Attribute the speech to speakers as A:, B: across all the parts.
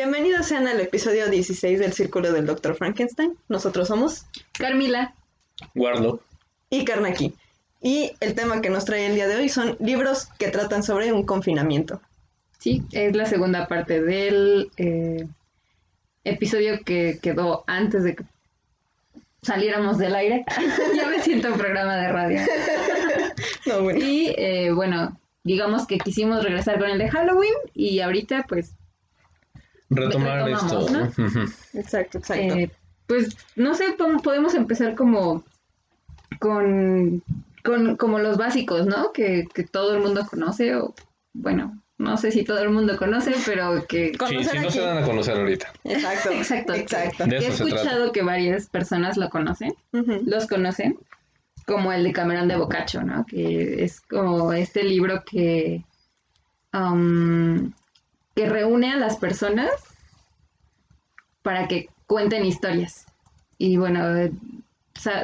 A: Bienvenidos sean al episodio 16 del Círculo del Dr. Frankenstein. Nosotros somos
B: Carmila.
C: Guardo.
A: y Karnaki. Y el tema que nos trae el día de hoy son libros que tratan sobre un confinamiento.
B: Sí, es la segunda parte del eh, episodio que quedó antes de que saliéramos del aire. ya me siento en programa de radio.
A: No, bueno.
B: Y eh, bueno, digamos que quisimos regresar con el de Halloween y ahorita pues,
C: Retomar esto. Ujú.
A: Exacto, exacto.
B: eh, pues no sé, po- podemos empezar como con, con como los básicos, ¿no? Que, que todo el mundo conoce o bueno, no sé si todo el mundo conoce, pero que
C: Sí, si no se dan a conocer ahorita.
A: Exacto.
B: Exacto.
A: Exacto.
C: De
B: he escuchado
C: trata.
B: que varias personas lo conocen, los conocen, como el de Cameron de Boccaccio, ¿no? Que es como este libro que, um, que reúne a las personas para que cuenten historias. Y bueno, eh,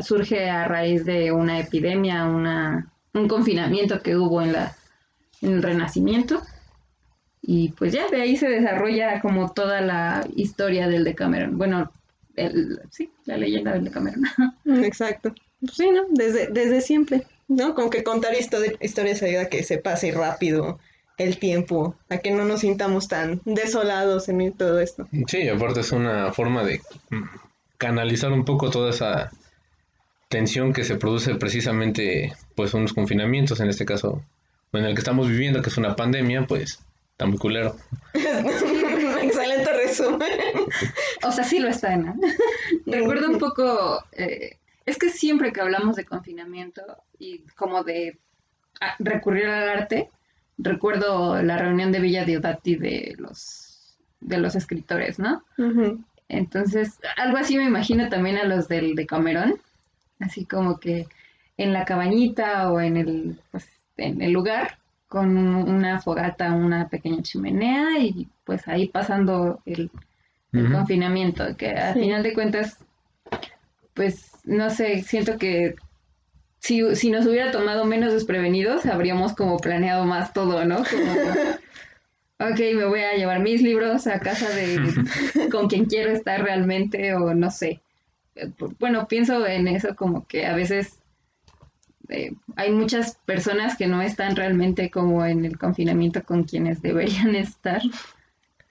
B: surge a raíz de una epidemia, una, un confinamiento que hubo en, la, en el Renacimiento. Y pues ya de ahí se desarrolla como toda la historia del Decameron. Bueno, el, sí, la leyenda del Decameron.
A: Exacto. Pues sí, ¿no? Desde, desde siempre, ¿no? Como que contar histo- historias ayuda a que se pase rápido el tiempo, a que no nos sintamos tan desolados en todo esto.
C: Sí, aparte es una forma de mm, canalizar un poco toda esa tensión que se produce precisamente pues en los confinamientos, en este caso, en el que estamos viviendo, que es una pandemia, pues está muy culero.
A: Excelente resumen.
B: O sea, sí lo está, ¿no? Recuerdo un poco, eh, es que siempre que hablamos de confinamiento y como de ah, recurrir al arte, recuerdo la reunión de Villa Diodati de los, de los escritores, ¿no? Entonces, algo así me imagino también a los del de Camerón, así como que en la cabañita o en el, pues, en el lugar con una fogata, una pequeña chimenea y pues ahí pasando el, confinamiento, que a
A: Sí.
B: final de cuentas, pues no sé, siento que si, si nos hubiera tomado menos desprevenidos, habríamos como planeado más todo, ¿no? Como, ok, me voy a llevar mis libros a casa de con quien quiero estar realmente o no sé. Eh, Bueno, pienso en eso como que a veces eh, hay muchas personas que no están realmente como en el confinamiento con quienes deberían estar.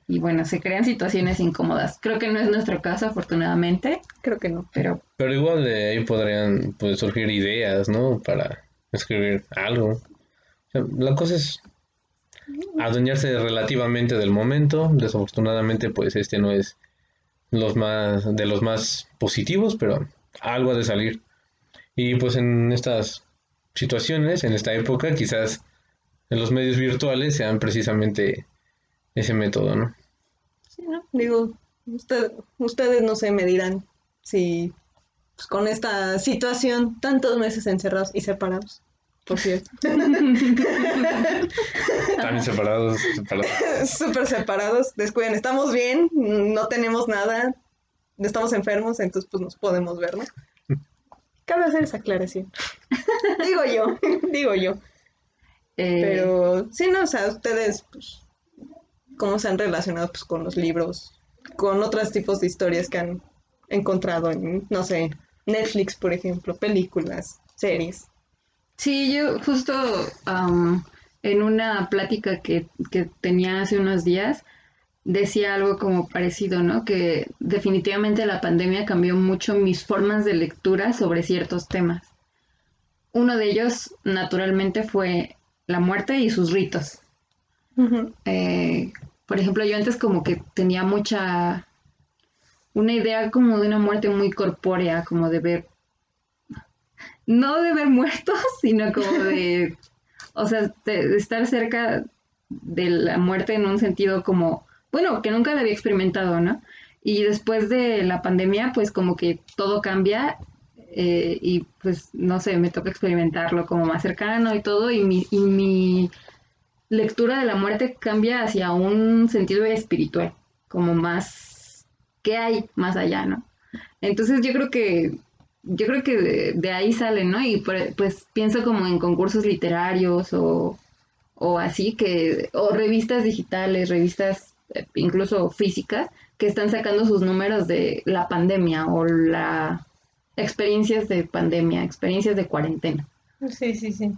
B: Y bueno, se crean situaciones incómodas. Creo que no es nuestro caso, afortunadamente,
A: Creo que no.
B: pero
C: Pero igual de ahí podrían pues, surgir ideas, ¿no? Para escribir algo. O sea, la cosa es adueñarse relativamente del momento. Desafortunadamente, pues este no es los más de los más positivos, pero algo ha de salir. Y pues en estas situaciones, en esta época, quizás en los medios virtuales sean precisamente ese método, ¿no?
A: Sí, ¿no? Digo, usted, ustedes no sé, me dirán si pues, con esta situación, tantos meses encerrados y separados, por cierto,
C: También separados, separados.
A: súper separados, descuiden, estamos bien, no tenemos nada, no estamos enfermos, entonces pues nos podemos ver, ¿no? Cabe hacer esa aclaración. digo yo, digo yo.
B: eh,
A: Pero sí, no, o sea, ustedes, pues, ¿cómo se han relacionado pues, con los libros, con otros tipos de historias que han encontrado en, no sé, Netflix, por ejemplo, películas, series?
B: Sí, yo justo am, en una plática que, que tenía hace unos días decía algo como parecido, ¿no? Que definitivamente la pandemia cambió mucho mis formas de lectura sobre ciertos temas. Uno de ellos, naturalmente, fue la muerte y sus ritos. Eh, por ejemplo, yo antes como que tenía mucha, una idea como de una muerte muy corpórea, como de ver, no de ver muertos, sino como de, o sea, de, estar cerca de la muerte en un sentido como, bueno, que nunca la había experimentado, ¿no? Y después de la pandemia, pues como que todo cambia eh, y pues no sé, me toca experimentarlo como más cercano y todo, y mi, y mi lectura de la muerte cambia hacia un sentido espiritual, como más, ¿qué hay más allá, no? Entonces yo creo que, yo creo que de, ahí sale, ¿no? Y por- pues pienso como en concursos literarios o, o así que, o revistas digitales, revistas eh, incluso físicas, que están sacando sus números de la pandemia o la experiencias de pandemia, experiencias de cuarentena.
A: Sí, sí, sí.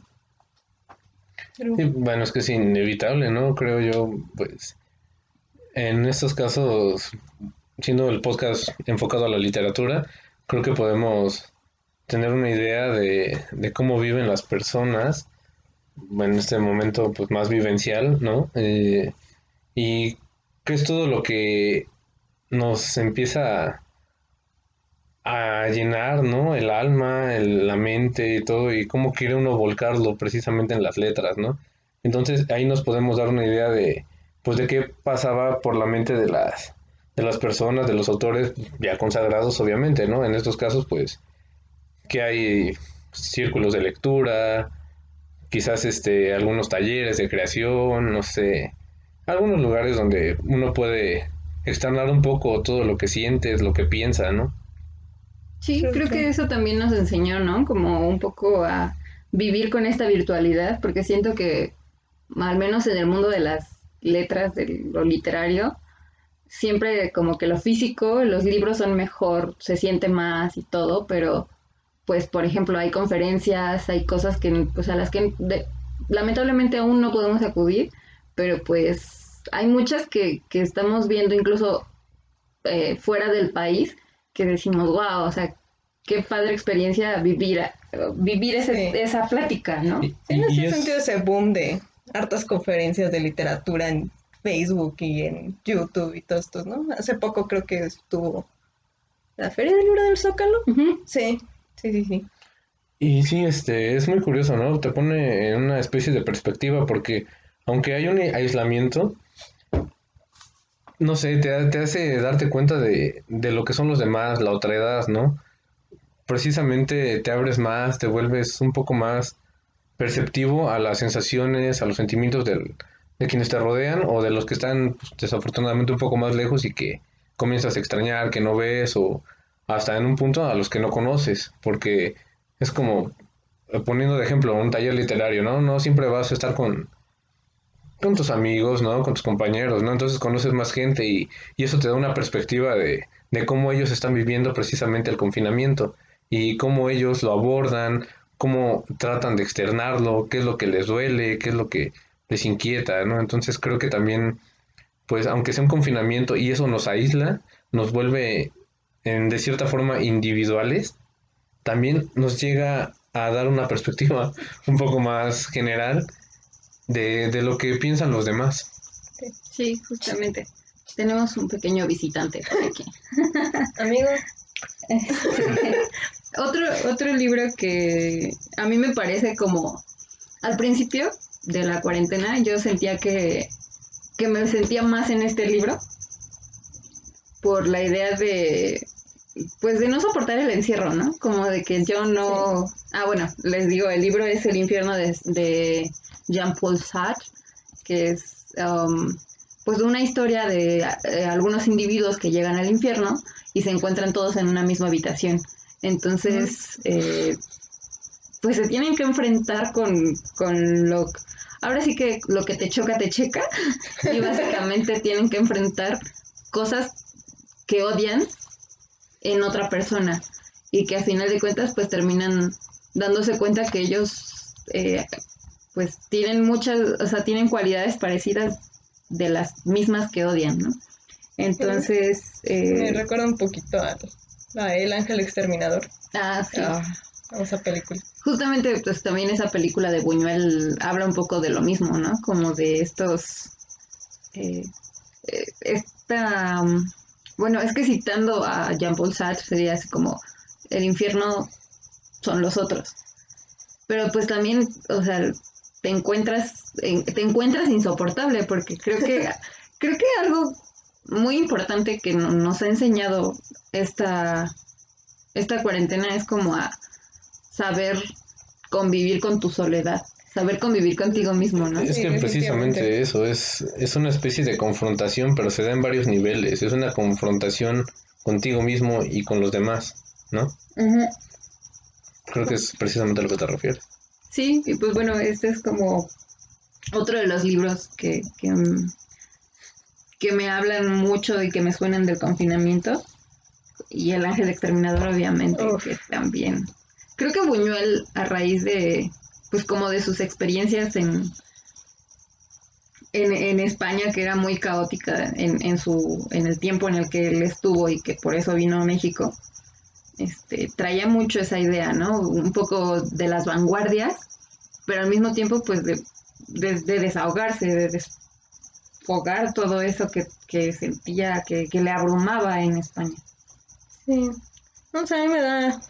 A: Pero-
C: bueno, es que es inevitable, ¿no? Creo yo, pues, en estos casos, siendo el podcast enfocado a la literatura, creo que podemos tener una idea de, de cómo viven las personas, en este momento, pues, más vivencial, ¿no? Eh, y qué es todo lo que nos empieza a, llenar, ¿no? El alma, el- la mente y todo, y cómo quiere uno volcarlo precisamente en las letras, ¿no? Entonces ahí nos podemos dar una idea de, pues, de qué pasaba por la mente de las, de las personas, de los autores ya consagrados, obviamente, ¿no? En estos casos, pues, que hay círculos de lectura, quizás este, algunos talleres de creación, no sé, algunos lugares donde uno puede externar un poco todo lo que sientes, lo que piensa, ¿no?
B: Sí,
A: Creo
B: creo
A: que-
B: que eso también nos enseñó, ¿no? Como un poco a vivir con esta virtualidad, porque siento que, al menos en el mundo de las letras, de lo literario, siempre como que lo físico, los libros son mejor, se siente más y todo, pero pues por ejemplo hay conferencias, hay cosas que pues a las que de- lamentablemente aún no podemos acudir, pero pues hay muchas que, que estamos viendo incluso eh, fuera del país que decimos, wow, o sea, qué padre experiencia vivir, vivir ese-
A: Sí.
B: esa plática, ¿no?
C: Y,
A: Sí, en ese
C: es-
A: sentido ese boom de hartas conferencias de literatura en Facebook y en YouTube y todo esto, ¿no? Hace poco creo que estuvo la Feria del Libro del Zócalo. Sí, sí, sí, sí.
C: Y sí, este, es muy curioso, ¿no? Te pone en una especie de perspectiva porque aunque hay un aislamiento, no sé, te, te hace darte cuenta de, de lo que son los demás, la otredad, ¿no? Precisamente te abres más, te vuelves un poco más perceptivo a las sensaciones, a los sentimientos del- de quienes te rodean o de los que están pues, desafortunadamente un poco más lejos y que comienzas a extrañar, que no ves o hasta en un punto a los que no conoces, porque es como, poniendo de ejemplo, un taller literario, ¿no? No siempre vas a estar con, con tus amigos, ¿no? Con tus compañeros, ¿no? Entonces conoces más gente y, y eso te da una perspectiva de, de cómo ellos están viviendo precisamente el confinamiento y cómo ellos lo abordan, cómo tratan de externarlo, qué es lo que les duele, qué es lo que les inquieta, ¿no? Entonces creo que también, pues aunque sea un confinamiento y eso nos aísla, nos vuelve en, de cierta forma individuales, también nos llega a dar una perspectiva un poco más general de, de lo que piensan los demás.
B: Sí, justamente. Tenemos un pequeño visitante por aquí.
A: Amigo,
B: Otro, otro libro que a mí me parece como al principio de la cuarentena yo sentía que, que me sentía más en este libro por la idea de pues de no soportar el encierro, ¿no? Como de que yo no... Ah, bueno, les digo, el libro es El infierno de, de Jean-Paul Sartre, que es um, pues una historia de eh, algunos individuos que llegan al infierno y se encuentran todos en una misma habitación. Entonces, eh, pues se tienen que enfrentar con, con lo... Ahora sí que lo que te choca, te checa. Y básicamente tienen que enfrentar cosas que odian en otra persona. Y que a final de cuentas, pues terminan dándose cuenta que ellos, eh, pues tienen muchas, o sea, tienen cualidades parecidas de las mismas que odian, ¿no? Entonces,
A: me
B: eh,
A: recuerda un poquito a, a El Ángel Exterminador,
B: ah, sí.
A: a, a esa película.
B: Justamente, pues también esa película de Buñuel habla un poco de lo mismo, ¿no? Como de estos. eh, eh, esta. bueno, es que citando a Jean-Paul Sartre sería así como: el infierno son los otros. Pero pues también, o sea, te encuentras, en- te encuentras insoportable, porque creo que, creo que algo muy importante que no- nos ha enseñado esta, esta cuarentena es como a saber convivir con tu soledad, saber convivir contigo mismo, ¿no?
C: Es que precisamente eso es, es una especie de confrontación, pero se da en varios niveles. Es una confrontación contigo mismo y con los demás, ¿no? Creo que es precisamente a lo que te refieres.
B: Sí, y pues bueno, este es como otro de los libros que, que, mm, que me hablan mucho y que me suenan del confinamiento. Y El Ángel Exterminador, obviamente,
A: Uf.
B: que también. Creo que Buñuel, a raíz de, pues como de sus experiencias en, en, en España, que era muy caótica en, en, su, en el tiempo en el que él estuvo y que por eso vino a México, este, traía mucho esa idea, ¿no? Un poco de las vanguardias, pero al mismo tiempo, pues, de, de, de desahogarse, de desfogar todo eso que, que sentía, que, que le abrumaba en España.
A: Sí. No sé, a mí me da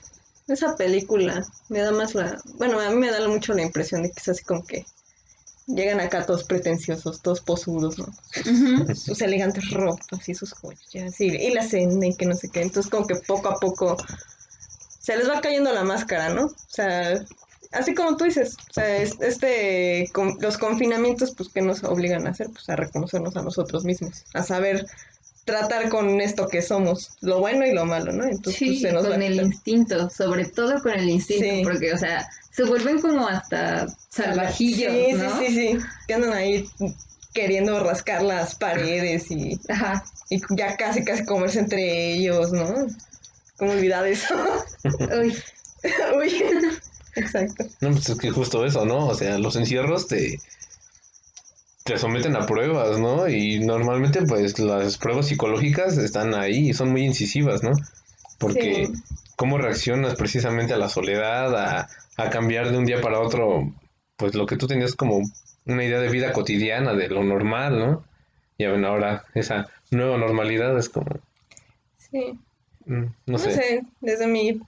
A: esa película, me da más la, bueno, a mí me da mucho la impresión de que es así como que llegan acá todos pretenciosos, todos posudos, ¿no? Sus elegantes ropas y sus joyas y, y la cena y que no sé qué. Entonces como que poco a poco se les va cayendo la máscara, ¿no? O sea, así como tú dices, o sea, es- este, con- los confinamientos, pues, que nos obligan a hacer? Pues a reconocernos a nosotros mismos, a saber tratar con esto que somos, lo bueno y lo malo, ¿no? Entonces,
B: Sí,
A: pues, se nos va
B: con el instinto, sobre todo con el instinto,
A: Sí.
B: porque, o sea, se vuelven como hasta salvajillos,
A: Sí,
B: ¿no?
A: sí, sí, sí, que andan ahí queriendo rascar las paredes y,
B: Ajá.
A: y ya casi, casi comerse entre ellos, ¿no? ¿Cómo olvidar eso?
B: Uy,
A: Uy, exacto.
C: No, pues es que justo eso, ¿no? O sea, los encierros te, te someten a pruebas, ¿no? Y normalmente, pues, las pruebas psicológicas están ahí y son muy incisivas, ¿no? Porque
A: Sí.
C: cómo reaccionas precisamente a la soledad, a, a cambiar de un día para otro, pues lo que tú tenías como una idea de vida cotidiana, de lo normal, ¿no? Y bueno, ahora esa nueva normalidad es como,
A: Sí.
C: mm, no
A: No
C: sé.
A: sé, desde mi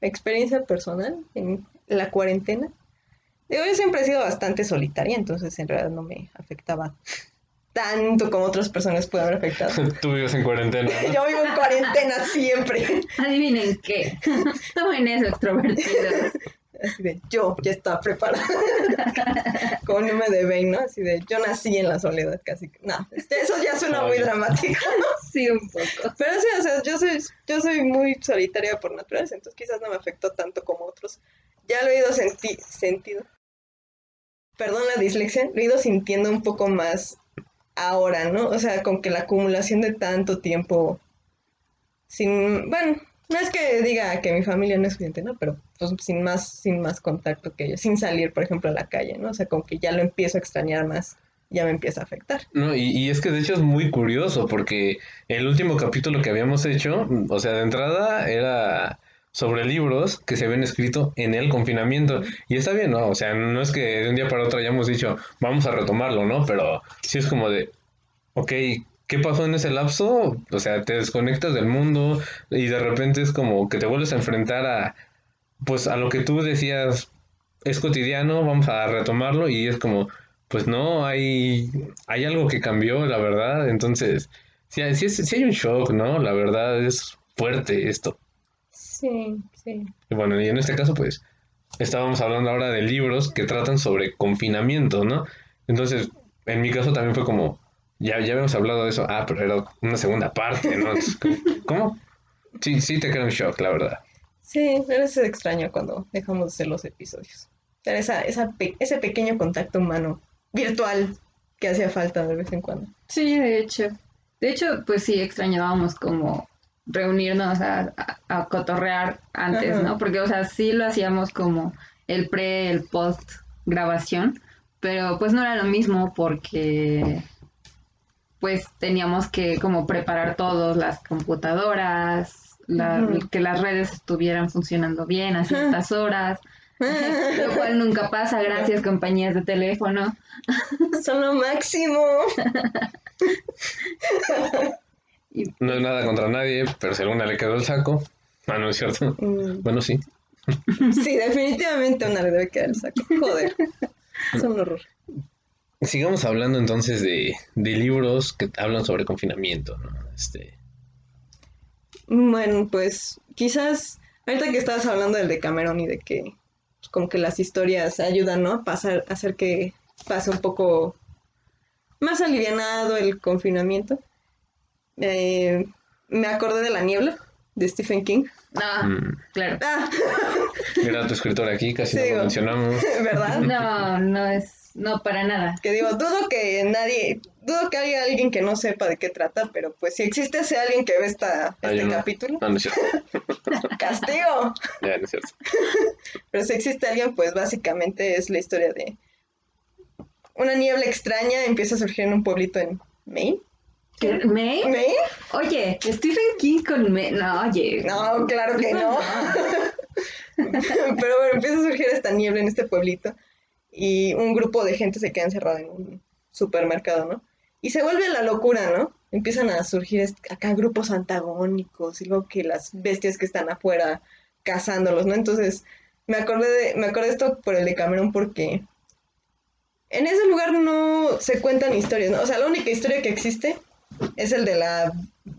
A: experiencia personal en la cuarentena, digo, yo siempre he sido bastante solitaria, entonces en realidad no me afectaba tanto como otras personas pueden haber afectado.
C: Tú vives en cuarentena, ¿no?
A: Yo vivo en cuarentena siempre.
B: adivinen qué. Tomen eso, extrovertidos.
A: Así de, yo ya estaba preparada. Como no me deben, ¿no? Así de, yo nací en la soledad casi. No, eso ya suena muy dramático.
B: Sí, un poco.
A: Pero sí, o sea, yo soy, yo soy muy solitaria por naturaleza, entonces quizás no me afectó tanto como otros. Ya lo he ido senti sentido. Perdón la dislexia, lo he ido sintiendo un poco más ahora, ¿no? O sea, con que la acumulación de tanto tiempo sin, bueno, no es que diga que mi familia no es suficiente, ¿no? Pero pues sin más, sin más contacto que ellos, sin salir, por ejemplo, a la calle, ¿no? O sea, con que ya lo empiezo a extrañar más, ya me empieza a afectar.
C: No, y, y es que de hecho es muy curioso porque el último capítulo que habíamos hecho, o sea, de entrada era sobre libros que se habían escrito en el confinamiento. Y está bien, ¿no? O sea, no es que de un día para otro hayamos dicho, vamos a retomarlo, ¿no? Pero sí es como de, ok, ¿qué pasó en ese lapso? O sea, te desconectas del mundo y de repente es como que te vuelves a enfrentar a, pues, a lo que tú decías, es cotidiano, vamos a retomarlo y es como, pues no, hay, hay algo que cambió, la verdad. Entonces, sí, sí, sí hay un shock, ¿no? La verdad es fuerte esto.
A: Sí, sí.
C: Y bueno, y en este caso, pues, estábamos hablando ahora de libros que tratan sobre confinamiento, ¿no? Entonces, en mi caso también fue como, ya, ya habíamos hablado de eso, ah, pero era una segunda parte, ¿no? Entonces, ¿Cómo? Sí, sí te queda un shock, la verdad.
A: Sí, pero es extraño cuando dejamos de hacer los episodios. Pero esa, esa pe- ese pequeño contacto humano virtual que hacía falta de vez en cuando.
B: Sí, de hecho. De hecho, pues sí, extrañábamos como reunirnos a, a- a cotorrear antes,
A: Ajá.
B: ¿no? Porque, o sea, sí lo hacíamos como el pre, el post grabación, pero pues no era lo mismo porque pues teníamos que como preparar todos las computadoras, la- que las redes estuvieran funcionando bien a ciertas horas, lo cual nunca pasa, gracias compañías de teléfono.
A: Son lo máximo.
C: No es nada contra nadie, pero si alguna le quedó el saco, ah, no es cierto.
A: Mm,
C: Bueno, sí.
A: Sí, definitivamente a una le debe quedar el saco. Joder. Son un horror.
C: Sigamos hablando entonces de, de libros que hablan sobre confinamiento, ¿no? Este,
A: Bueno, pues quizás ahorita que estabas hablando del de Cameron y de que pues, como que las historias ayudan, ¿no? A pasar, a hacer que pase un poco más alivianado el confinamiento. Eh, me acordé de La Niebla, de Stephen King.
B: Ah,
C: mm,
B: claro.
A: Ah,
C: grato escritor aquí, casi
A: Sí,
C: no lo mencionamos.
A: ¿verdad?
B: No, no es No, para nada.
A: Que digo, dudo que nadie, dudo que haya alguien que no sepa de qué trata, pero pues si existe ese alguien que ve esta, este capítulo,
C: No, no es cierto.
A: castigo.
C: Ya, no es cierto.
A: Pero si existe alguien, pues básicamente es la historia de una niebla extraña empieza a surgir en un pueblito en Maine.
B: ¿Qué? ¿May? Oye, Stephen King con May. No, oye.
A: No, claro que no. Pero bueno, empieza a surgir esta niebla en este pueblito y un grupo de gente se queda encerrado en un supermercado, ¿no? Y se vuelve la locura, ¿no? Empiezan a surgir acá grupos antagónicos y luego que las bestias que están afuera cazándolos, ¿no? Entonces, me acordé de, me acordé de esto por el de Cameron porque en ese lugar no se cuentan historias, ¿no? O sea, la única historia que existe es el de la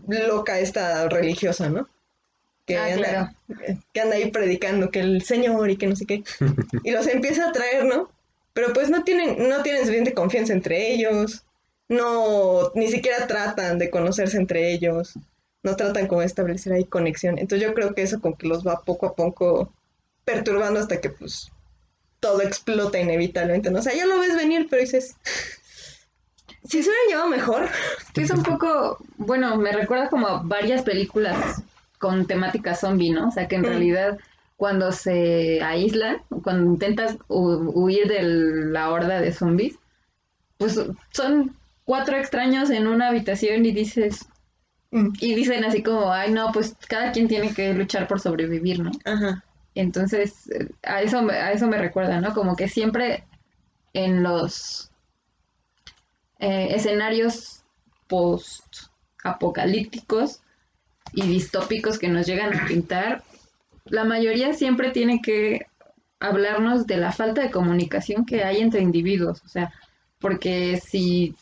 A: loca esta religiosa, ¿no? Que
B: Ah,
A: anda,
B: claro.
A: que anda ahí predicando que el Señor y que no sé qué. Y los empieza a traer, ¿no? Pero pues no tienen, no tienen suficiente confianza entre ellos. No, ni siquiera tratan de conocerse entre ellos. No tratan como de establecer ahí conexión. Entonces yo creo que eso como que los va poco a poco perturbando hasta que pues todo explota inevitablemente. ¿no? O sea, ya lo ves venir, pero dices, si se hubieran llevado mejor.
B: Es un poco, bueno, me recuerda como a varias películas con temática zombie, ¿no? O sea, que en realidad cuando se aíslan, cuando intentas hu- huir de la horda de zombies, pues son cuatro extraños en una habitación y dices,
A: Mm,
B: y dicen así como, ay, no, pues cada quien tiene que luchar por sobrevivir, ¿no?
A: Ajá.
B: Entonces, eh, a eso, a eso me recuerda, ¿no? Como que siempre en los eh, escenarios post-apocalípticos y distópicos que nos llegan a pintar, la mayoría siempre tiene que hablarnos de la falta de comunicación que hay entre individuos. O sea, porque si,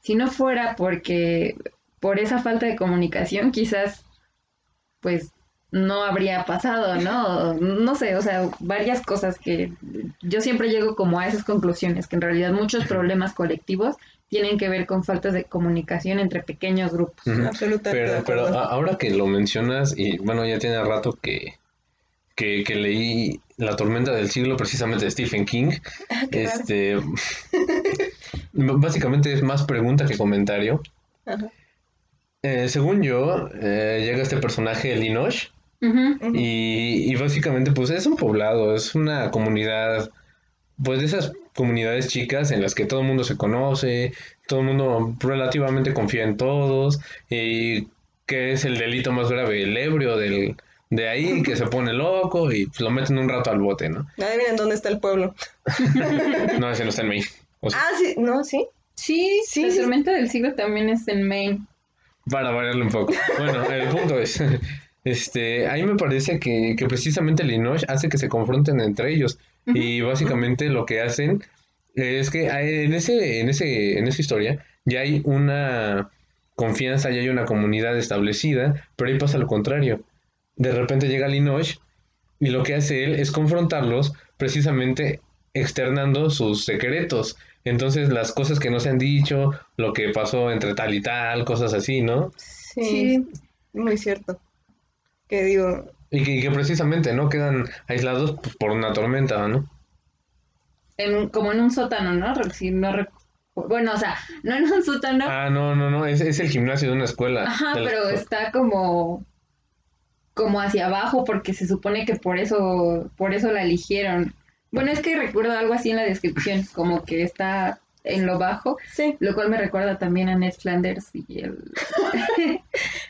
B: si no fuera porque por esa falta de comunicación, quizás pues no habría pasado, ¿no? No sé, o sea, varias cosas que yo siempre llego como a esas conclusiones, que en realidad muchos problemas colectivos tienen que ver con faltas de comunicación entre pequeños grupos.
A: Absolutamente.
C: Pero, pero ahora que lo mencionas, y bueno, ya tiene rato que, que, que leí La tormenta del siglo precisamente de Stephen King,
A: Ah,
C: este, básicamente es más pregunta que comentario.
A: Ajá.
C: Eh, según yo, eh, llega este personaje, Linosh, Y, y básicamente pues es un poblado, es una comunidad, pues de esas comunidades chicas en las que todo el mundo se conoce, todo el mundo relativamente confía en todos, y que es el delito más grave, el ebrio del, de ahí, que se pone loco y pues, lo meten un rato al bote, ¿no?
A: Adivinen dónde está el pueblo.
C: No, ese no está en Maine. O sea,
A: Ah, sí, no, sí.
B: Sí,
A: Sí,
B: la
A: sí.
B: tormenta del siglo también es en Maine.
C: para variarle un poco. Bueno, el punto es, este, ahí me parece que, que precisamente Linosh hace que se confronten entre ellos. Y básicamente lo que hacen es que en ese, en ese, en esa historia ya hay una confianza, ya hay una comunidad establecida, pero ahí pasa lo contrario. De repente llega Linosh y lo que hace él es confrontarlos precisamente externando sus secretos. Entonces las cosas que no se han dicho, lo que pasó entre tal y tal, cosas así, ¿no?
A: Sí,
B: Sí.
A: muy cierto. Que digo,
C: Y que, y que precisamente, ¿no? Quedan aislados por una tormenta, ¿no?
B: En un- como en un sótano, ¿no? Si no bueno, o sea, no en un sótano,
C: Ah, no, no, no, es, es el gimnasio de una escuela.
B: Ajá,
C: la-
B: pero está como como hacia abajo porque se supone que por eso por eso la eligieron. Bueno, es que recuerdo algo así en la descripción, como que está en lo bajo,
A: sí,
B: lo cual me recuerda también a Ned Flanders y el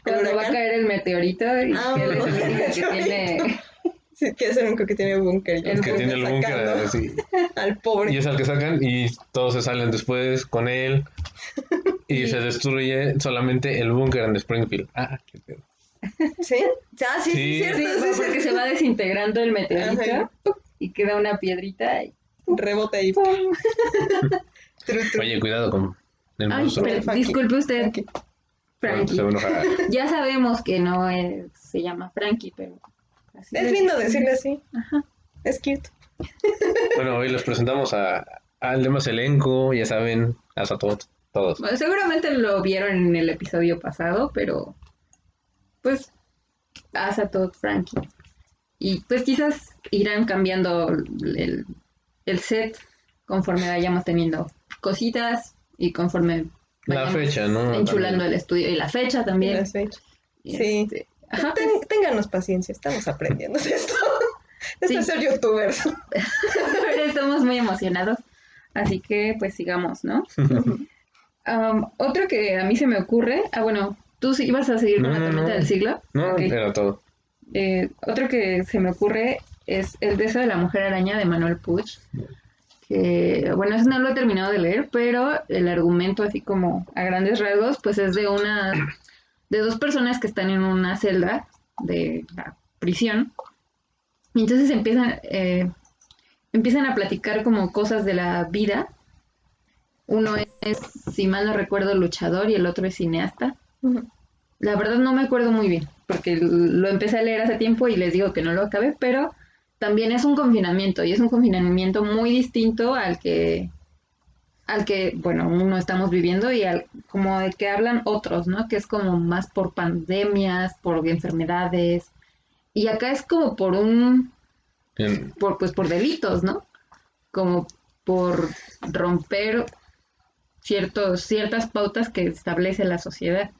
B: cuando va a caer el meteorito y
A: Ah,
B: que él es el único que tiene
A: sí, que es el único que tiene búnker. y
B: El
C: que tiene el búnker así.
A: Al pobre.
C: Y es al que sacan y todos se salen después con él. Y se destruye solamente el búnker en Springfield. Ah, qué pedo.
A: ¿Sí? Ah, sí, sí,
C: Sí.
A: cierto,
B: Sí,
A: sí,
B: porque se va desintegrando el meteorito
A: Ajá.
B: y queda una piedrita y
A: Rebota ahí.
C: Oye, cuidado con el
B: Ay,
C: monstruo.
B: pero
A: Frankie.
B: disculpe usted,
A: Frankie.
C: Bueno.
B: Ya sabemos que no es- se llama Frankie, pero... así
A: Es lindo decirle así.
B: Ajá.
A: Es cute.
C: Bueno, hoy les presentamos a, al demás elenco, ya saben, a todos. todos.
B: Bueno, seguramente lo vieron en el episodio pasado, pero pues haz a todo Frankie. Y pues quizás irán cambiando el, el set conforme vayamos teniendo cositas y conforme
C: La fecha, ¿no?
B: enchulando
C: También.
B: el estudio y la fecha también.
A: Las fechas.
B: Y
A: Sí.
B: este, ajá,
A: Ten- ténganos paciencia, estamos aprendiendo de esto. Esto
B: Sí.
A: es ser youtubers.
B: pero estamos muy emocionados. Así que pues sigamos, ¿no? Um, otro que a mí se me ocurre, ah bueno, tú sí ibas a seguir con
C: No,
B: la
C: no,
B: tormenta
C: no.
B: del siglo.
C: No,
B: Ok.
C: era todo.
B: Eh, otro que se me ocurre es El beso de la mujer araña de Manuel Puig. Que, bueno, eso no lo he terminado de leer, pero el argumento, así como a grandes rasgos, pues es de una. de dos personas que están en una celda de la prisión. Y entonces empiezan. eh, empiezan a platicar como cosas de la vida. Uno es, si mal no recuerdo, luchador y el otro es cineasta. La verdad no me acuerdo muy bien, porque lo empecé a leer hace tiempo y les digo que no lo acabé, pero también es un confinamiento y es un confinamiento muy distinto al que al que, bueno, uno estamos viviendo y al como el que hablan otros, ¿no? Que es como más por pandemias, por enfermedades. Y acá es como por un
C: Bien.
B: por pues por delitos, ¿no? Como por romper ciertos ciertas pautas que establece la sociedad.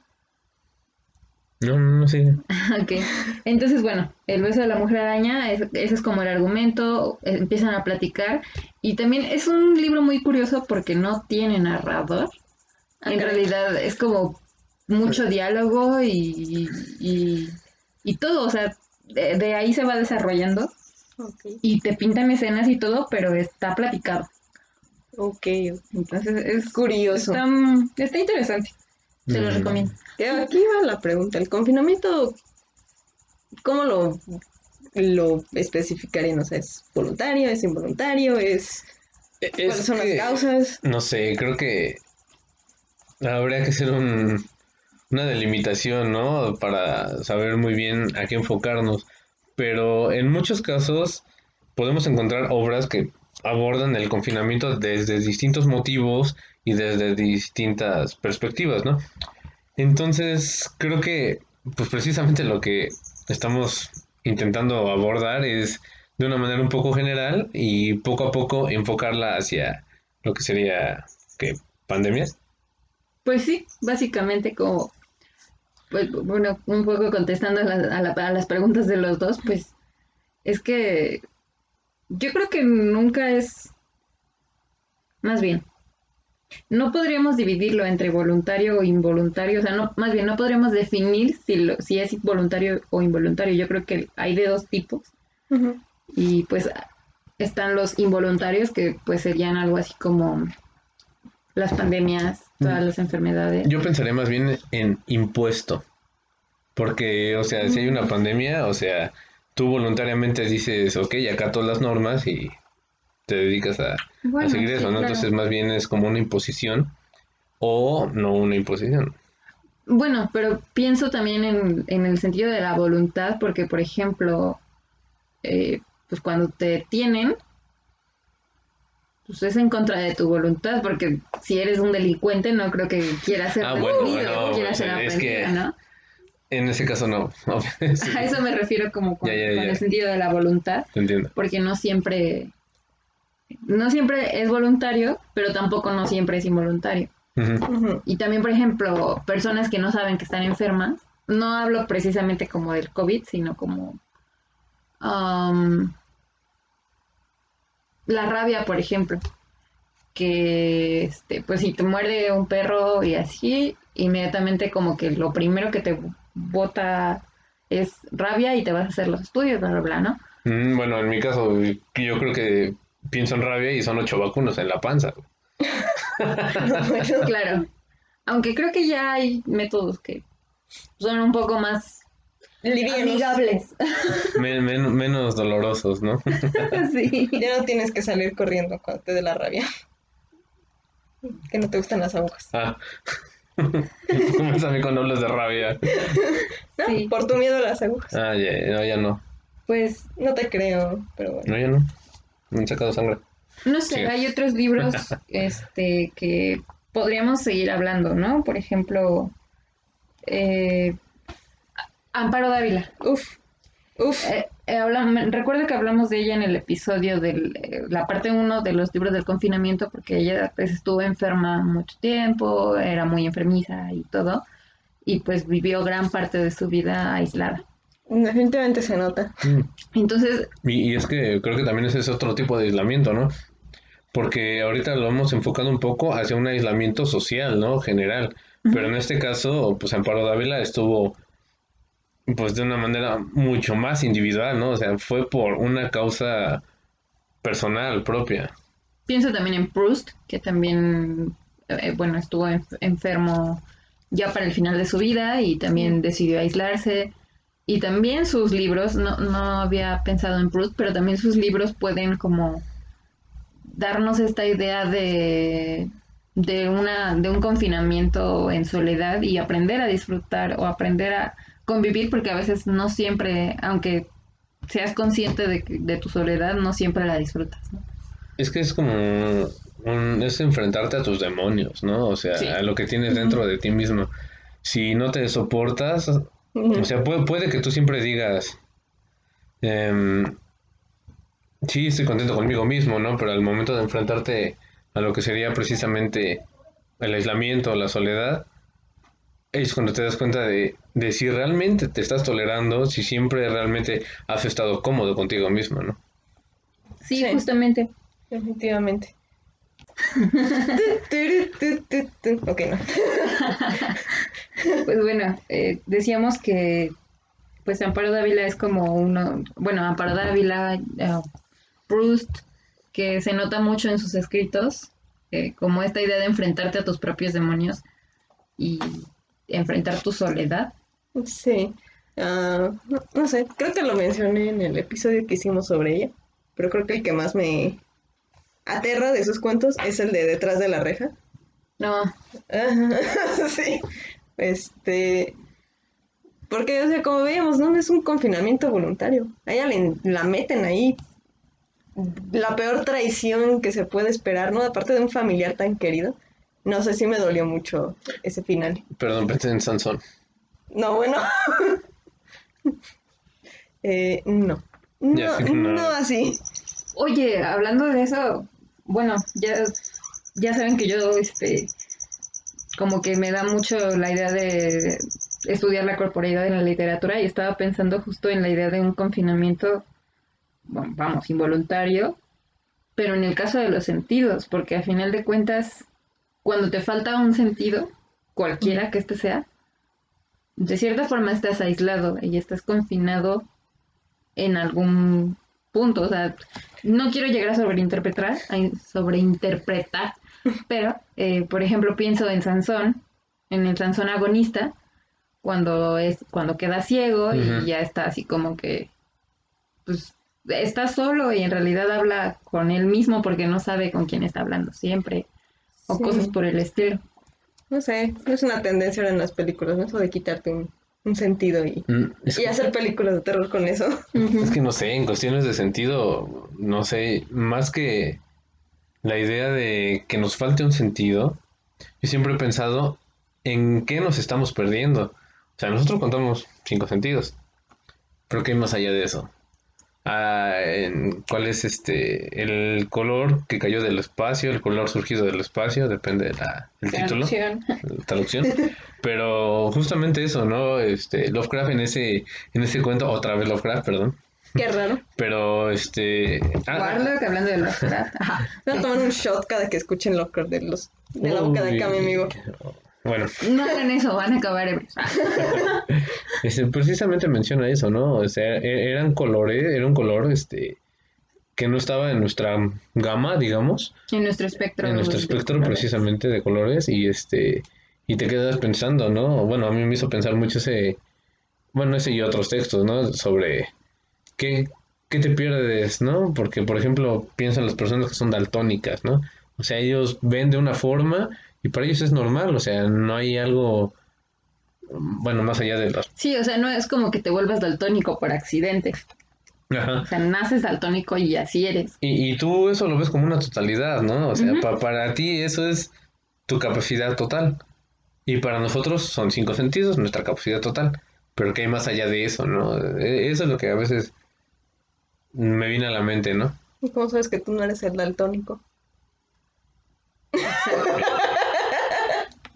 C: No, no, no, sí.
B: Ok, entonces bueno, el beso de la mujer araña, es- ese es como el argumento, eh, empiezan a platicar. Y también es un libro muy curioso porque no tiene narrador, en realidad es como mucho diálogo y, y, y todo, o sea, de, de ahí se va desarrollando. Y te pintan escenas y todo, pero está platicado,
A: ok.
B: entonces es
A: Curioso.
B: está, está interesante, te lo recomiendo.
A: Que Aquí va la pregunta. ¿El confinamiento, cómo lo, lo especificarían? O sea, ¿es voluntario? ¿Es involuntario? ¿Es,
C: Es
A: ¿Cuáles son
C: que-
A: las causas?
C: No sé, creo que habría que hacer un, una delimitación, ¿no? Para saber muy bien a qué enfocarnos. Pero en muchos casos podemos encontrar obras que abordan el confinamiento desde distintos motivos y desde distintas perspectivas, ¿no? Entonces, creo que, pues precisamente lo que estamos intentando abordar es de una manera un poco general y poco a poco enfocarla hacia lo que sería, ¿qué? ¿Pandemias?
B: Pues sí, básicamente como, pues bueno, un poco contestando a, la- a la- a las preguntas de los dos, pues es que yo creo que nunca es, más bien, no podríamos dividirlo entre voluntario o involuntario, o sea, no, más bien no podríamos definir si, lo, si es voluntario o involuntario, yo creo que hay de dos tipos y pues están los involuntarios que pues serían algo así como las pandemias, todas
C: Mm.
B: las enfermedades.
C: Yo pensaría más bien en impuesto. Porque, o sea, si hay una pandemia, o sea, tú voluntariamente dices, ok, acato las normas y te dedicas a, seguir
B: sí,
C: eso, ¿no?
B: claro.
C: Entonces, más bien es como una imposición o no una imposición.
B: Bueno, pero pienso también en, en el sentido de la voluntad, porque por ejemplo, eh, pues cuando te detienen, pues es en contra de tu voluntad, porque si eres un delincuente no creo que quieras ser
C: Ah, bueno, bueno,
B: quieras ser
C: es
B: aprendido,
C: que-
B: ¿no?
C: En ese caso no. Sí,
B: A eso me refiero como con,
C: Ya, ya,
B: con
C: ya.
B: el sentido de la voluntad,
C: te entiendo.
B: porque no siempre, no siempre es voluntario, pero tampoco no siempre es involuntario. Y también, por ejemplo, personas que no saben que están enfermas. No hablo precisamente como del COVID, sino como am, la rabia, por ejemplo. Que, este, pues si te muerde un perro y así, inmediatamente como que lo primero que te bota es rabia y te vas a hacer los estudios, bla, bla, bla, ¿no?
C: Mm, Bueno, en mi caso, yo creo que pienso en rabia y son ocho vacunos en la panza.
A: Bueno,
B: Claro. Aunque creo que ya hay métodos que son un poco más
A: livianos.
B: amigables.
C: Men- men- menos dolorosos, ¿no?
B: sí.
A: Ya no tienes que salir corriendo cuando te dé la rabia. Que no te gustan las agujas.
C: Ah. ¿Cómo es a mí cuando hablas de rabia?
A: No,
B: Sí.
A: por tu miedo a las agujas.
C: Ah, ya, no, ya no.
B: Pues,
A: No te creo, pero bueno.
C: No, ya no. Me han sacado sangre.
B: no sé,
C: Sí.
B: hay otros libros este, que podríamos seguir hablando, ¿no? Por ejemplo, eh, Amparo Dávila.
A: Uf, uf.
B: Eh, eh, recuerdo que hablamos de ella en el episodio de la parte 1 de los libros del confinamiento, porque ella pues, estuvo enferma mucho tiempo, era muy enfermiza y todo, y pues vivió gran parte de su vida aislada.
A: Definitivamente se nota.
C: Mm.
B: Entonces,
C: Y, y es que creo que también ese es otro tipo de aislamiento, ¿no? Porque ahorita lo hemos enfocado un poco hacia un aislamiento social, ¿no? General. Pero en este caso, pues Amparo Dávila estuvo, pues de una manera mucho más individual, ¿no? O sea, fue por una causa personal propia.
B: pienso también en Proust, que también, eh, bueno, estuvo enf- enfermo ya para el final de su vida y también decidió aislarse. Y también sus libros, no, no había pensado en Proust, pero también sus libros pueden como darnos esta idea de, de, una, de un confinamiento en soledad y aprender a disfrutar o aprender a convivir, porque a veces no siempre, aunque seas consciente de, que- de tu soledad, no siempre la disfrutas. ¿no?
C: Es que es como un, es enfrentarte a tus demonios, ¿no? O sea,
B: Sí.
C: a lo que tienes dentro de ti mismo. Si no te soportas. O sea, puede, puede que tú siempre digas, em, sí, estoy contento conmigo mismo, ¿no? Pero al momento de enfrentarte a lo que sería precisamente el aislamiento, la soledad, es cuando te das cuenta de, de si realmente te estás tolerando, si siempre realmente has estado cómodo contigo mismo, ¿no?
B: Sí,
A: Sí.
B: justamente.
A: Definitivamente. Ok, no.
B: Pues bueno, eh, decíamos que pues Amparo Dávila es como uno, bueno, Amparo Dávila, eh, Proust, que se nota mucho en sus escritos, eh, como esta idea de enfrentarte a tus propios demonios y enfrentar tu soledad.
A: Sí. Ah, no, no sé, creo que lo mencioné en el episodio que hicimos sobre ella, pero creo que el que más me aterra de sus cuentos es el de Detrás de la reja.
B: No,
A: sí. Este. Porque, o sea, como veíamos, ¿no? Es un confinamiento voluntario. A ella le- la meten ahí. La peor traición que se puede esperar, ¿no? Aparte de un familiar tan querido. No sé si me dolió mucho ese final.
C: Perdón, pensé en Sansón.
A: No, bueno. eh, no. No,
C: no.
A: no así.
B: Oye, hablando de eso, bueno, ya, ya saben que yo, este, como que me da mucho la idea de estudiar la corporeidad en la literatura y estaba pensando justo en la idea de un confinamiento, bueno, vamos, involuntario, pero en el caso de los sentidos, porque a final de cuentas, cuando te falta un sentido, cualquiera que este sea, de cierta forma estás aislado y estás confinado en algún punto, o sea, no quiero llegar a sobreinterpretar, a sobreinterpretar, pero, eh, por ejemplo, pienso en Sansón, en el Sansón agonista, cuando es, cuando queda ciego y ya está así como que, pues, está solo y en realidad habla con él mismo porque no sabe con quién está hablando siempre, o
A: Sí.
B: cosas por el estilo.
A: No sé, es una tendencia ahora en las películas, ¿no? Eso de quitarte un, un sentido y,
C: Mm,
A: y hacer películas de terror con eso.
C: Es que no sé, en cuestiones de sentido, no sé, más que la idea de que nos falte un sentido, yo siempre he pensado en qué nos estamos perdiendo. O sea, nosotros contamos cinco sentidos, pero ¿qué hay más allá de eso? Ah, en ¿cuál es este el color que cayó del espacio, el color surgido del espacio? Depende del título
B: Traducción.
C: traducción. Pero justamente eso, ¿no? Este, Lovecraft en ese, en ese cuento, otra vez Lovecraft, perdón.
A: Qué raro.
B: Pero
C: este. ah,
B: Warlock, hablando de Lovecraft. Ajá.
A: Voy a tomar un shot cada que escuchen Lovecraft de, los, de la boca de acá, mi amigo.
C: Bueno,
B: No hagan eso, van a acabar
C: este, precisamente menciona eso, ¿no? O sea, e- eran colores, era un color, este, que no estaba en nuestra gama, digamos,
B: En nuestro espectro.
C: en nuestro espectro precisamente de colores y este, y te quedas pensando, ¿no? Bueno, a mí me hizo pensar mucho ese, bueno, ese y otros textos, ¿no? Sobre qué, qué te pierdes, ¿no? Porque, por ejemplo, piensan las personas que son daltónicas, ¿no? O sea, ellos ven de una forma y para ellos es normal, o sea, no hay algo, bueno, más allá de las...
B: Sí, o sea, no es como que te vuelvas daltónico por accidente.
C: Ajá.
B: O sea, naces daltónico y así eres.
C: Y, y tú eso lo ves como una totalidad, ¿no? O sea, pa- para ti eso es tu capacidad total. Y para nosotros son cinco sentidos, nuestra capacidad total. Pero que hay más allá de eso, ¿no? E- Eso es lo que a veces me vino a la mente, ¿no?
A: ¿Y cómo sabes que tú no eres el daltónico?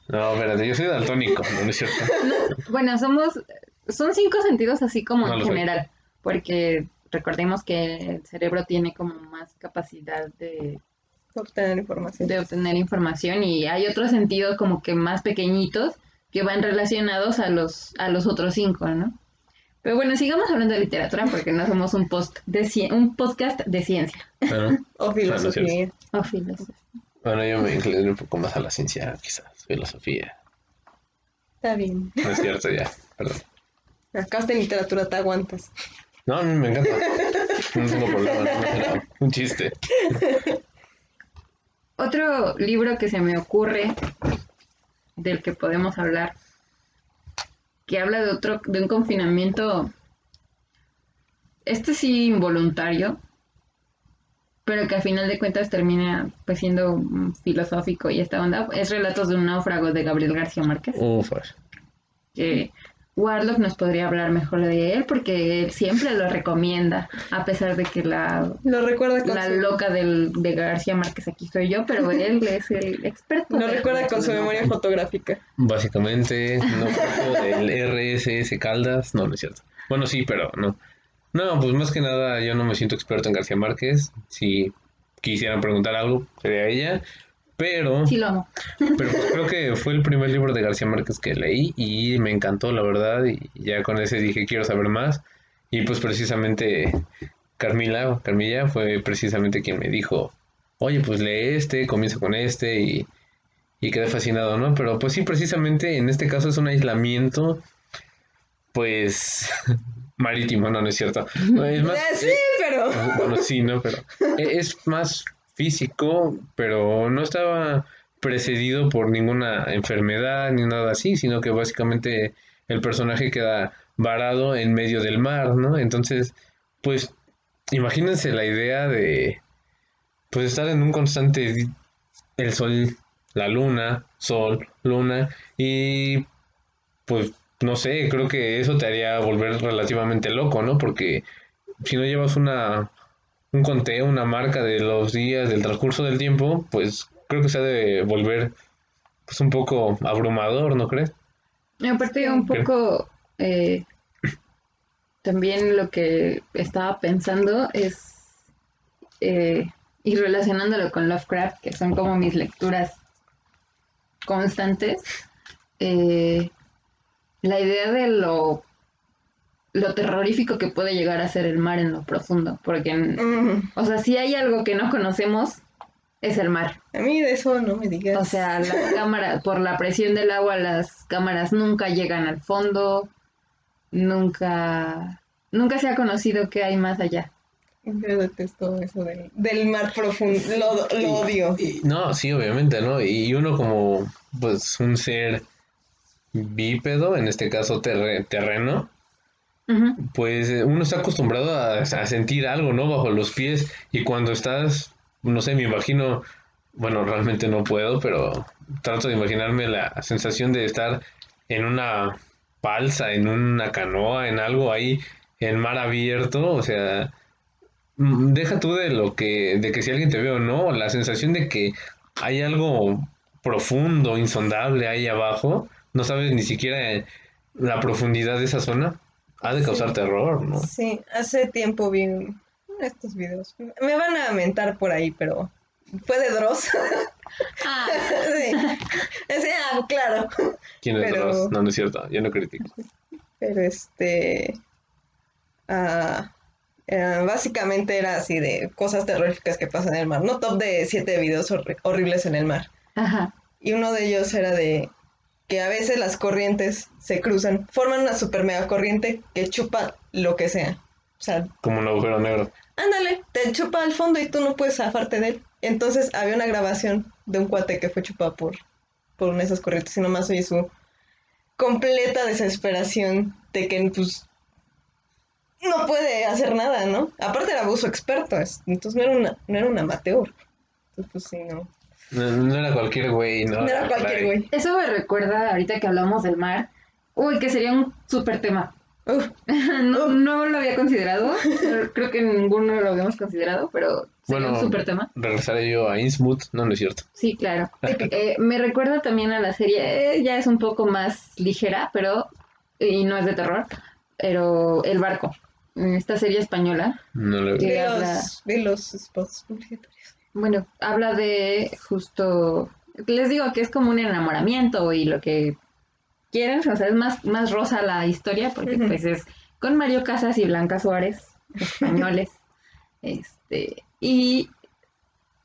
C: No, espérate, yo soy daltónico, no es cierto.
B: Bueno, somos, son cinco sentidos así como
C: No
B: en general, porque recordemos que el cerebro tiene como más capacidad de,
A: Obtener información.
B: de obtener información y hay otros sentidos como que más pequeñitos que van relacionados a los, a los otros cinco, ¿no? Pero bueno, sigamos hablando de literatura porque no somos un, post de, un podcast de ciencia
C: Bueno,
A: O filosofía.
B: o filosofía.
C: Bueno, yo me incliné un poco más a la ciencia, quizás, filosofía.
A: Está bien.
C: No es cierto, ya, perdón.
A: Acá en literatura te aguantas.
C: No, a mí me encanta. No tengo problema, no, un chiste.
B: Otro libro que se me ocurre del que podemos hablar, que habla de otro, de un confinamiento, este sí involuntario, pero que a final de cuentas termina pues siendo filosófico y esta onda, es Relatos de un náufrago de Gabriel García Márquez,
C: Ufas.
B: que Warlock nos podría hablar mejor de él porque él siempre lo recomienda, a pesar de que la
A: Lo recuerda con
B: la
A: su,
B: loca del, de García Márquez aquí soy yo, pero él es el experto.
A: lo recuerda con su memoria fotográfica.
C: Básicamente, no del RSS Caldas. No, no es cierto. Bueno, sí, pero no. No, pues más que nada yo no me siento experto en García Márquez. Si quisieran preguntar algo, sería ella. Pero,
B: Sí lo amo.
C: pero pues creo que fue el primer libro de García Márquez que leí y me encantó, la verdad. Y ya con ese dije, quiero saber más. Y pues precisamente Carmila, Carmilla fue precisamente quien me dijo, oye, pues lee este, comienza con este y, y quedé fascinado, ¿no? Pero pues sí, precisamente en este caso es un aislamiento, pues, marítimo, no, no es cierto. Es más,
A: Eh, sí, pero...
C: bueno, sí, ¿no? Pero e- es más físico, pero no estaba precedido por ninguna enfermedad ni nada así, sino que básicamente el personaje queda varado en medio del mar, ¿no? Entonces, pues, imagínense la idea de, pues, estar en un constante, el sol, la luna, sol, luna, y, pues, no sé, creo que eso te haría volver relativamente loco, ¿no? Porque si no llevas una, un conteo, una marca de los días, del transcurso del tiempo, pues creo que se ha de volver pues un poco abrumador, ¿no crees?
B: Y aparte un poco eh, también lo que estaba pensando es eh, y relacionándolo con Lovecraft, que son como mis lecturas constantes, eh, la idea de lo lo terrorífico que puede llegar a ser el mar en lo profundo, porque
A: Mm,
B: o sea, si hay algo que no conocemos es el mar.
A: a mí de eso no me digas.
B: O sea, las cámaras, por la presión del agua, las cámaras nunca llegan al fondo, nunca, nunca se ha conocido qué hay más allá.
A: Yo detesto eso del, del mar profundo. Lo, lo odio.
C: Y- no, sí, obviamente, ¿no? Y uno como, pues, un ser bípedo, en este caso terre- terreno, pues eh, uno está acostumbrado a, a sentir algo, ¿no? Bajo los pies y cuando estás, no sé, me imagino, bueno, realmente no puedo, pero trato de imaginarme la sensación de estar en una balsa, en una canoa, en algo ahí, en mar abierto, o sea, mm, deja tú de lo que, de que si alguien te ve o no, la sensación de que hay algo profundo, insondable ahí abajo, no sabes ni siquiera eh, la profundidad de esa zona, ha de causar
A: Sí.
C: terror, ¿no?
A: Sí, hace tiempo vi estos videos. Me van a mentar por ahí, pero fue de Dross.
B: Ah,
A: sí. Sí, ah, claro.
C: ¿Quién es
A: Pero-
C: Dross? No, no es cierto, yo no critico.
A: Pero este. ah, eh, básicamente era así de cosas terroríficas que pasan en el mar. No top de siete videos horri- horribles en el mar.
B: ajá.
A: Y uno de ellos era de que a veces las corrientes se cruzan, forman una super mega corriente que chupa lo que sea. O sea,
C: Como un agujero negro.
A: ándale, te chupa al fondo y tú no puedes zafarte de él. Entonces había una grabación de un cuate que fue chupado por, por una de esas corrientes y nomás oye su completa desesperación de que pues no puede hacer nada, ¿no? Aparte era abuso experto, es- entonces no era, una, no era un amateur. Entonces pues sí, no.
C: No, no era cualquier güey, no.
A: No era cualquier güey.
B: Eso me recuerda ahorita que hablamos del mar. Uy, que sería un súper tema.
A: Uf,
B: no, no lo había considerado. Creo que ninguno lo habíamos considerado, pero sería
C: Bueno,
B: un súper tema.
C: regresaré yo a Innsmouth. No, no es cierto.
B: Sí, claro. Eh, me recuerda también a la serie, eh, ya es un poco más ligera, pero, y no es de terror, pero El Barco, esta serie española,
C: No lo
A: vi
B: habla-
A: los, vi los spots publicitarios.
B: Bueno, habla de justo, les digo que es como un enamoramiento y lo que quieren, o sea, es más, más rosa la historia, porque pues es con Mario Casas y Blanca Suárez, españoles, este, y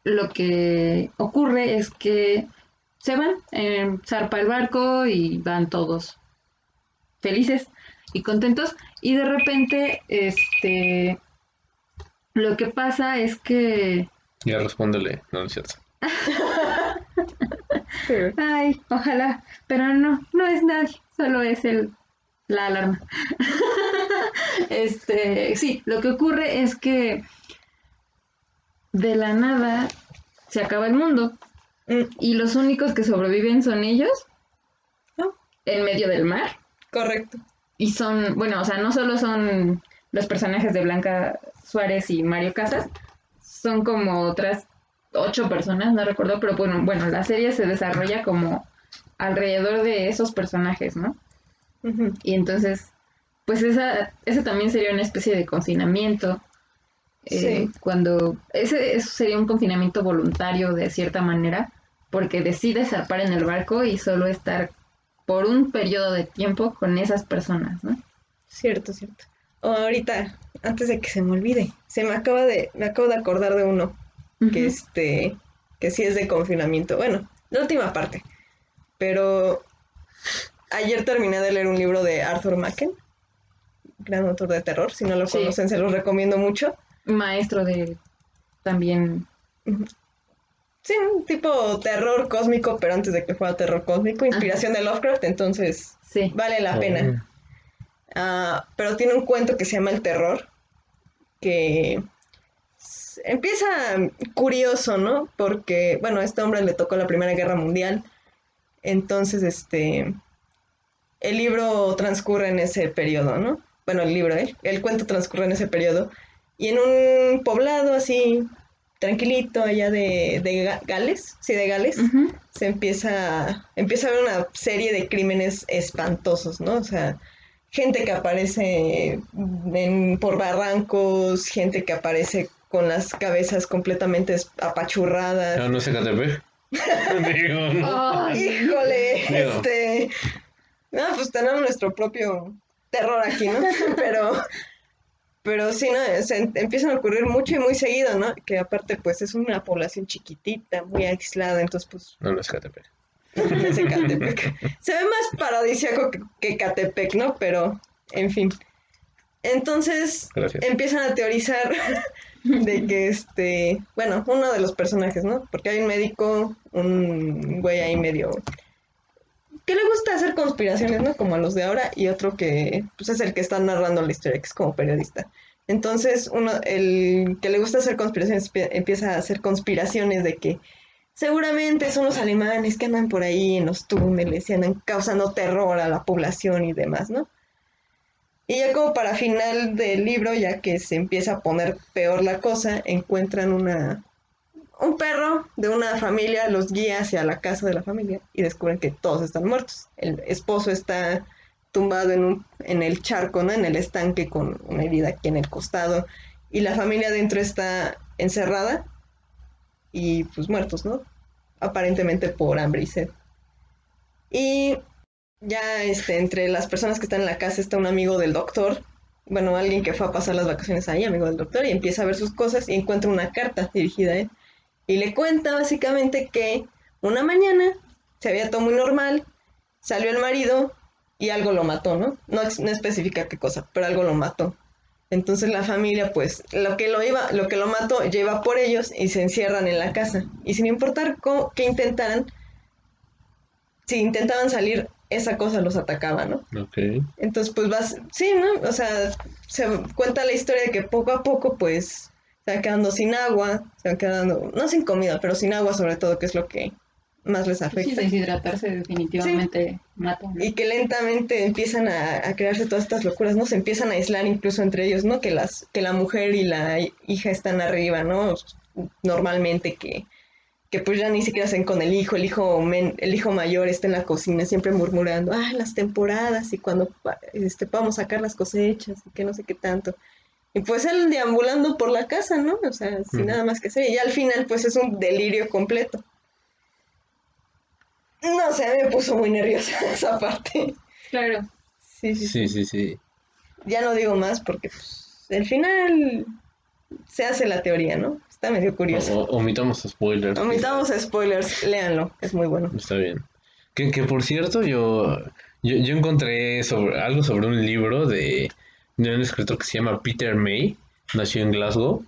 B: lo que ocurre es que se van, eh, zarpa el barco y van todos felices y contentos. Y de repente este lo que pasa es que
C: Ya respóndele. No, no es cierto.
B: ay ojalá pero no no es nadie solo es el la alarma este sí lo que ocurre es que de la nada se acaba el mundo
A: Mm,
B: y los únicos que sobreviven son ellos
A: Oh.
B: en medio del mar
A: correcto.
B: y son, bueno, o sea, no solo son los personajes de Blanca Suárez y Mario Casas, son como otras ocho personas, no recuerdo, pero bueno, bueno, la serie se desarrolla como alrededor de esos personajes, ¿no? Y entonces, pues esa, ese también sería una especie de confinamiento. eh,
A: Sí.
B: Cuando ese, eso sería un confinamiento voluntario de cierta manera, porque decide zarpar en el barco y solo estar por un periodo de tiempo con esas personas, ¿no?
A: Cierto, cierto. Oh, ahorita, antes de que se me olvide, se me acaba de, me acabo de acordar de uno que este, que sí es de confinamiento. Bueno, la última parte. Pero ayer terminé de leer un libro de Arthur Machen, gran autor de terror. Si no lo
B: Sí.
A: conocen, se los recomiendo mucho.
B: Maestro de también.
A: Sí, un tipo terror cósmico, pero antes de que fuera terror cósmico, inspiración de Lovecraft, entonces
B: Sí.
A: vale la
C: Oh.
A: pena. Ah, pero tiene un cuento que se llama El Terror, que empieza curioso, ¿no? Porque, bueno, a este hombre le tocó la Primera Guerra Mundial, entonces, este, el libro transcurre en ese periodo, ¿no? Bueno, el libro, ¿eh? el cuento transcurre en ese periodo, y en un poblado así, tranquilito, allá de, de Ga- Gales, sí, de Gales, se empieza, empieza a ver una serie de crímenes espantosos, ¿no? O sea, gente que aparece en- por barrancos, gente que aparece con las cabezas completamente apachurradas.
C: No, no es Ecatepec. Digo, no.
A: Híjole,
C: Digo.
A: este... No, pues tenemos nuestro propio terror aquí, ¿no? Pero... Pero sí, ¿no? Se em- empiezan a ocurrir mucho y muy seguido, ¿no? Que aparte, pues, es una población chiquitita, muy aislada, entonces, pues,
C: No, no es Ecatepec.
A: Se ve más paradisíaco que, que Catepec, ¿no? Pero, en fin. Entonces,
C: Gracias.
A: empiezan a teorizar de que este, bueno, uno de los personajes, ¿no? Porque hay un médico, un güey ahí medio que le gusta hacer conspiraciones, ¿no? Como a los de ahora, y otro que pues es el que está narrando la historia, que es como periodista. Entonces, uno, el que le gusta hacer conspiraciones empie- empieza a hacer conspiraciones de que seguramente son los alemanes que andan por ahí en los túneles y andan causando terror a la población y demás, ¿no? Y ya como para final del libro, ya que se empieza a poner peor la cosa, encuentran una un perro de una familia, los guía hacia la casa de la familia y descubren que todos están muertos. El esposo está tumbado en, un, en el charco, ¿no? En el estanque con una herida aquí en el costado y la familia dentro está encerrada y pues muertos, ¿no? Aparentemente por hambre y sed. Y ya este, entre las personas que están en la casa está un amigo del doctor, bueno, alguien que fue a pasar las vacaciones ahí, amigo del doctor, y empieza a ver sus cosas y encuentra una carta dirigida a él. Y le cuenta básicamente que una mañana se había todo muy normal, salió el marido y algo lo mató, ¿no? No, especifica qué cosa, pero algo lo mató. Entonces la familia, pues, lo que lo iba, lo que lo mató, lleva por ellos y se encierran en la casa. Y sin importar cómo, qué intentaran, si intentaban salir, esa cosa los atacaba, ¿no?
C: Ok.
A: Entonces, pues vas, sí, ¿no? O sea, se cuenta la historia de que poco a poco, pues, se van quedando sin agua, se van quedando, no sin comida, pero sin agua sobre todo, que es lo que más les
B: Sí,
A: afecta.
B: deshidratarse definitivamente mata. ¿no?
A: Y que lentamente empiezan a, a crearse todas estas locuras, ¿no? Se empiezan a aislar incluso entre ellos, ¿no? Que las, que la mujer y la hi- hija están arriba, ¿no? Normalmente que, que pues ya ni siquiera hacen con el hijo, el hijo men- el hijo mayor está en la cocina siempre murmurando, ah, las temporadas y cuando este, podamos sacar las cosechas y que no sé qué tanto. Y pues él deambulando por la casa, ¿no? O sea, sin nada más que hacer. Y al final pues es un delirio completo. No sé, me puso muy nerviosa esa parte.
B: Claro.
A: Sí, sí, sí.
C: Sí, sí, sí.
A: Ya no digo más porque pues, al final se hace la teoría, ¿no? Está medio curioso.
C: O- omitamos spoilers.
A: Omitamos spoilers, léanlo, es muy bueno.
C: Está bien. Que, que por cierto, yo, yo, yo encontré sobre, algo sobre un libro de, de un escritor que se llama Peter May, nació en Glasgow,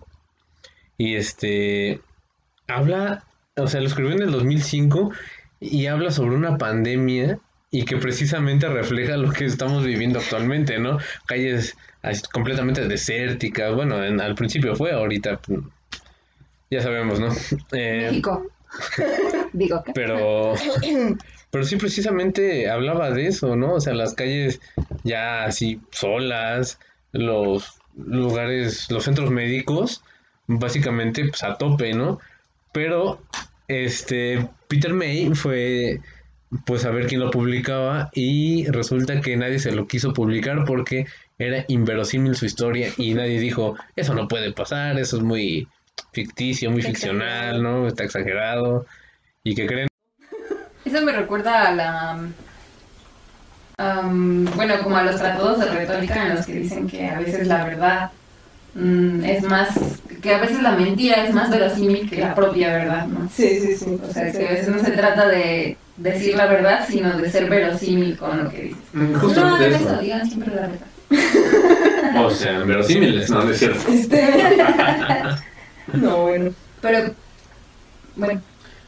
C: y este habla, o sea, lo escribió en el 2005 y habla sobre una pandemia y que precisamente refleja lo que estamos viviendo actualmente, ¿no? Calles así completamente desérticas, bueno, en- al principio fue, ahorita ya sabemos, ¿no? Eh,
B: México. Digo que.
C: pero, pero sí, precisamente hablaba de eso, ¿no? O sea, las calles ya así solas, los lugares, los centros médicos, básicamente pues a tope, ¿no? Pero, este, Peter May fue, pues a ver quién lo publicaba y resulta que nadie se lo quiso publicar porque era inverosímil su historia y nadie dijo, eso no puede pasar, eso es muy ficticio, muy ficcional, ¿no? Está exagerado. ¿Y que creen?
B: Eso me recuerda a la. am, bueno, como a los tratados de retórica en los que dicen que a veces la verdad mm, es más. Que a veces la mentira es más verosímil que la propia verdad, ¿no?
A: Sí, sí, sí.
B: O sea, que a veces no se trata de decir la verdad, sino de ser verosímil con lo que dices. No,
C: Justamente
B: hagan
C: eso.
B: digan siempre la verdad.
C: O sea, verosímiles, no, no es cierto.
A: Este... no, bueno.
B: Pero, bueno,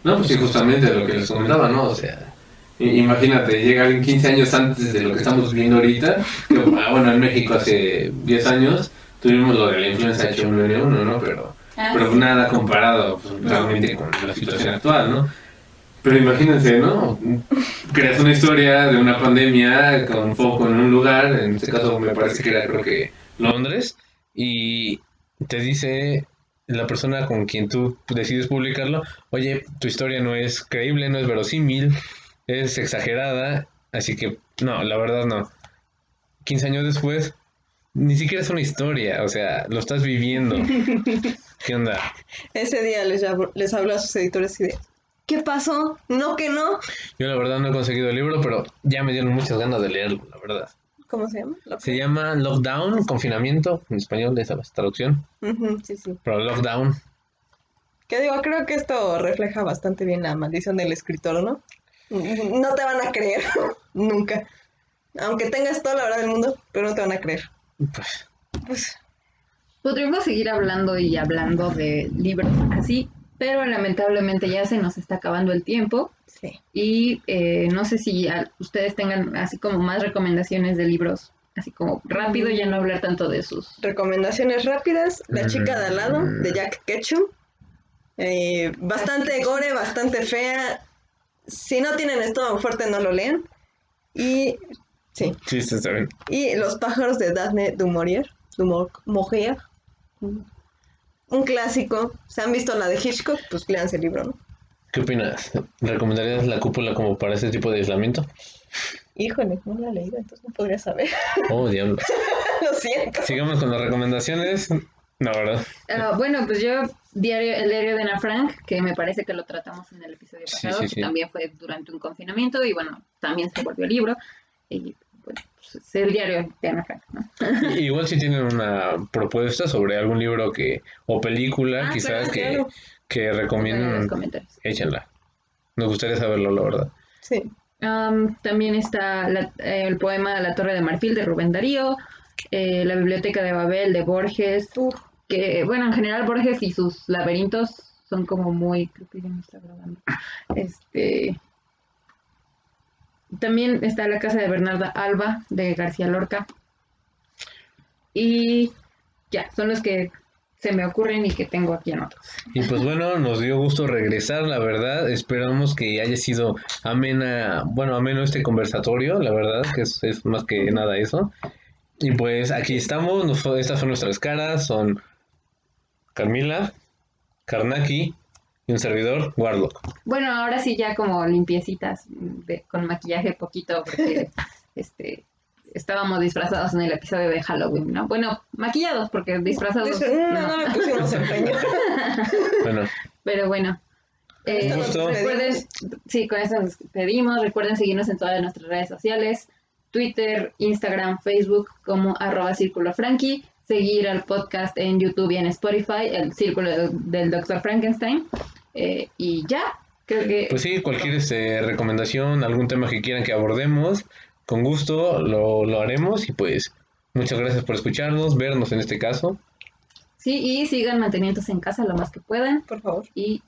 C: No, pues sí, justamente lo que les comentaba, ¿no? O sea, imagínate, llega alguien 15 años antes de lo que estamos viviendo ahorita. Que, ah, bueno, en México hace 10 años tuvimos lo de la influenza H1N1, ¿no? Pero,
B: Ah,
C: pero
B: sí.
C: nada comparado pues, realmente con la situación actual, ¿no? Pero imagínense, ¿no? Creas una historia de una pandemia con foco en un lugar, en este caso me parece que era creo que Londres, y te dice la persona con quien tú decides publicarlo, oye, tu historia no es creíble, no es verosímil, es exagerada, así que no, la verdad no. 15 años después, ni siquiera es una historia, o sea, lo estás viviendo. ¿Qué onda?
A: Ese día les, hab- les hablo a sus editores y de, ¿qué pasó? No que no.
C: Yo la verdad no he conseguido el libro, pero ya me dieron muchas ganas de leerlo, la verdad.
A: ¿Cómo se llama? Lo-
C: Se llama Lockdown, confinamiento, en español de esa traducción,
A: Ujú, sí, sí.
C: pero Lockdown.
A: Que digo, creo que esto refleja bastante bien la maldición del escritor, ¿no? No te van a creer, nunca. Aunque tengas toda la verdad del mundo, pero no te van a creer.
C: Pues,
A: Pues,
B: Podríamos seguir hablando y hablando de libros así, pero lamentablemente ya se nos está acabando el tiempo
A: sí.
B: y eh, no sé si a- ustedes tengan así como más recomendaciones de libros, así como rápido, ya no hablar tanto de sus...
A: Recomendaciones rápidas. La chica de al lado, de Jack Ketchum. Eh, bastante gore, bastante fea. Si no tienen estómago fuerte, no lo lean. Y, sí.
C: sí, sí, está bien.
A: Y Los pájaros de Daphne du Maurier. Du Maurier. Un clásico. ¿Se han visto la de Hitchcock? Pues léanse el libro, ¿no?
C: ¿Qué opinas? ¿Recomendarías la cúpula como para ese tipo de aislamiento?
A: Híjole, no la he leído, entonces no podría saber.
C: Oh, diablo.
A: Lo siento.
C: Sigamos con las recomendaciones. No, ¿verdad?
B: Ah, bueno, pues yo, diario, el diario de Ana Frank, que me parece que lo tratamos en el episodio
C: Sí,
B: pasado,
C: sí,
B: que
C: sí.
B: también fue durante un confinamiento y bueno, también se volvió libro. Y pues, es el diario de Ana Frank,
C: Igual si tienen una propuesta sobre algún libro que o película
A: Ah,
C: quizás
A: claro,
C: que,
A: claro.
C: que
B: En los
C: recomienden,
B: comentarios.
C: échenla. Nos gustaría saberlo, la verdad.
A: Sí.
B: Am, también está la- eh, el poema La Torre de Marfil de Rubén Darío, eh, La Biblioteca de Babel de Borges, que bueno, en general Borges y sus laberintos son como muy, creo que ya me está grabando. Este, también está La Casa de Bernarda Alba de García Lorca. Y ya, son los que se me ocurren y que tengo aquí en otros.
C: Y pues bueno, nos dio gusto regresar, la verdad. Esperamos que haya sido amena, bueno, ameno este conversatorio, la verdad, que es, es más que nada eso. Y pues aquí estamos, nos- estas son nuestras caras, son Carmila, Karnaki y un servidor, Warlock.
B: Bueno, ahora sí ya como limpiecitas, de- con maquillaje poquito, porque este estábamos disfrazados en el episodio de Halloween, ¿no? Bueno, maquillados, porque disfrazados.
A: Dice, no,
B: no.
A: no le pusimos empeño.
C: Bueno,
B: Pero bueno. eh, recuerden, sí, con eso nos despedimos. Recuerden seguirnos en todas nuestras redes sociales, Twitter, Instagram, Facebook, como arroba círculo frankie. Seguir al podcast en YouTube y en Spotify, el círculo del, del Dr. Frankenstein. Eh, y ya, creo que
C: pues sí, cualquier este, recomendación, algún tema que quieran que abordemos, con gusto lo, lo haremos y pues muchas gracias por escucharnos, vernos en este caso.
B: sí, y sigan manteniéndose en casa lo más que puedan.
A: Por favor.
B: Y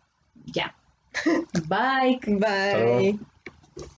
B: ya. Bye.
A: Bye.
C: luego.